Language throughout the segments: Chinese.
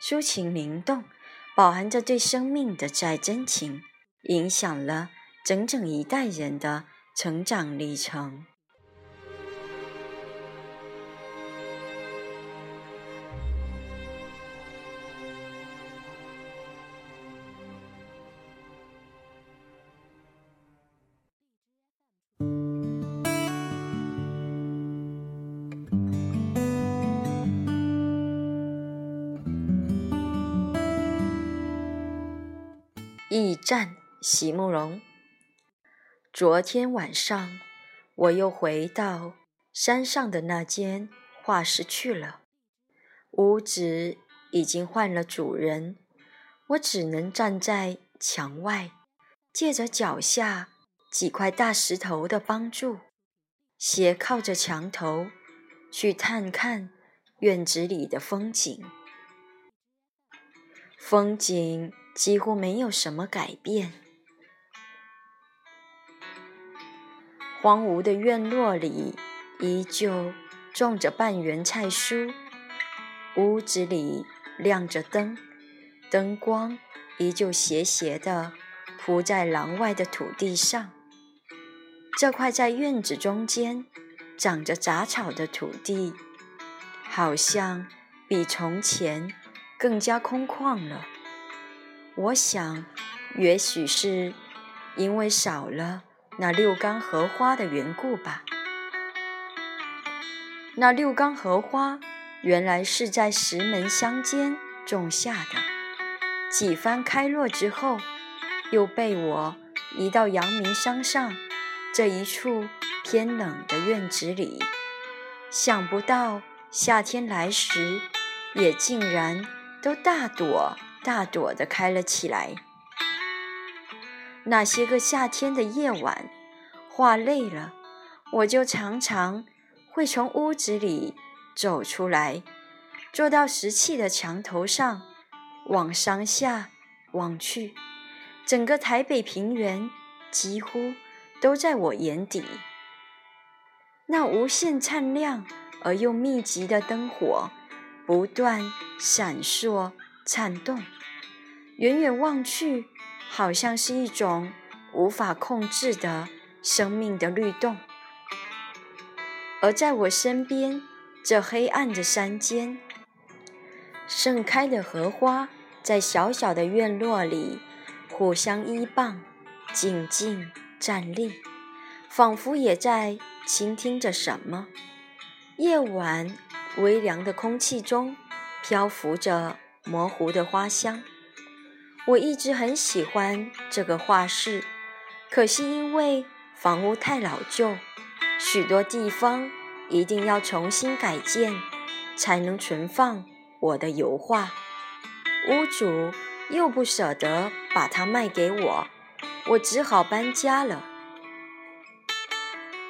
抒情灵动，饱含着对生命的再真情，影响了整整一代人的成长历程。驿站，席慕容。昨天晚上，我又回到山上的那间画室去了。屋子已经换了主人，我只能站在墙外，借着脚下几块大石头的帮助，斜靠着墙头，去探看院子里的风景。风景。几乎没有什么改变。荒芜的院落里依旧种着半圆菜蔬，屋子里亮着灯，灯光依旧斜斜地铺在廊外的土地上。这块在院子中间长着杂草的土地，好像比从前更加空旷了。我想，也许是因为少了那六缸荷花的缘故吧。那六缸荷花原来是在石门乡间种下的，几番开落之后，又被我移到阳明山上这一处偏冷的院子里。想不到夏天来时，也竟然都大朵。大朵的开了起来。那些个夏天的夜晚，画累了，我就常常会从屋子里走出来，坐到石砌的墙头上，往山下望去。整个台北平原几乎都在我眼底。那无限灿亮而又密集的灯火，不断闪烁。颤动，远远望去，好像是一种无法控制的生命的律动。而在我身边，这黑暗的山间，盛开的荷花在小小的院落里互相依傍，静静站立，仿佛也在倾听着什么。夜晚微凉的空气中，漂浮着。模糊的花香，我一直很喜欢这个画室，可惜因为房屋太老旧，许多地方一定要重新改建，才能存放我的油画。屋主又不舍得把它卖给我，我只好搬家了。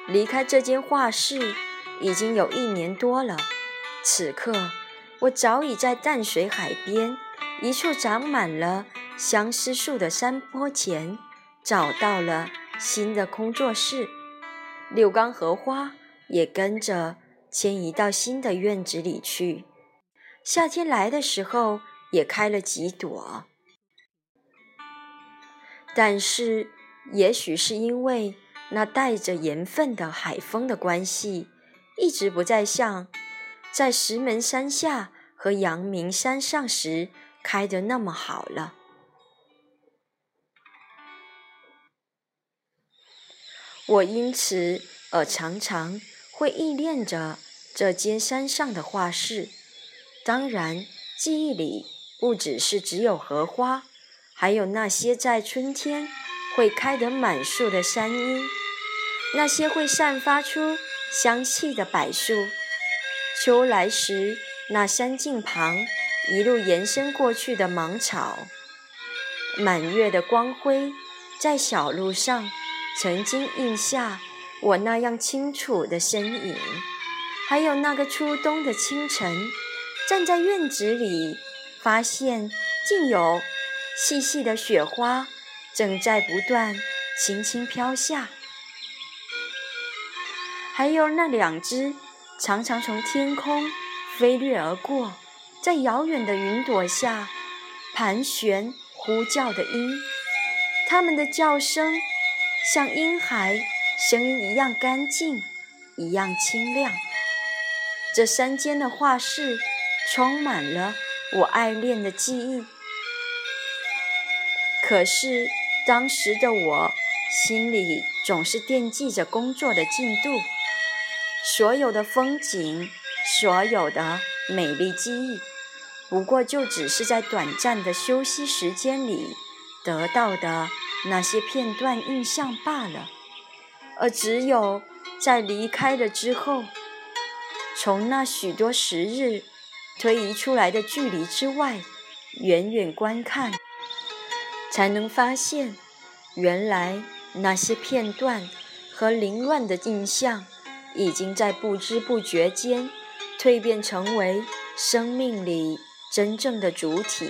离开这间画室已经有一年多了，此刻。我早已在淡水海边一处长满了相思树的山坡前找到了新的工作室，六缸荷花也跟着迁移到新的院子里去。夏天来的时候也开了几朵，但是也许是因为那带着盐分的海风的关系，一直不再像。在石门山下和阳明山上时开得那么好了。我因此而常常会忆念着这间山上的画室。当然，记忆里不只是只有荷花，还有那些在春天会开得满树的山樱，那些会散发出香气的柏树。秋来时，那山径旁一路延伸过去的芒草，满月的光辉在小路上。曾经印下我那样清楚的身影，还有那个初冬的清晨，站在院子里，发现竟有细细的雪花正在不断轻轻飘下，还有那两只常常从天空飞掠而过，在遥远的云朵下盘旋呼叫的鹰，它们的叫声。像婴孩声音一样干净，一样清亮。这山间的画室充满了我爱恋的记忆。可是当时的我心里总是惦记着工作的进度，所有的风景，所有的美丽记忆，不过就只是在短暂的休息时间里得到的。那些片段印象罢了，而只有在离开了之后，从那许多时日推移出来的距离之外，远远观看，才能发现，原来那些片段和凌乱的印象，已经在不知不觉间蜕变成为生命里真正的主体，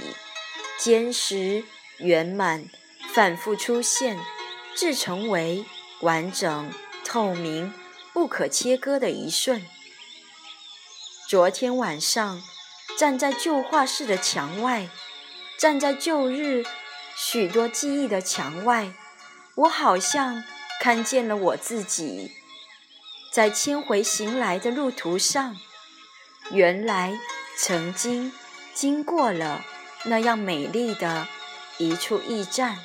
坚实圆满。反复出现，至成为完整、透明、不可切割的一瞬。昨天晚上，站在旧画室的墙外，站在旧日许多记忆的墙外，我好像看见了我自己，在千回行来的路途上，原来曾经经过了那样美丽的一处驿站。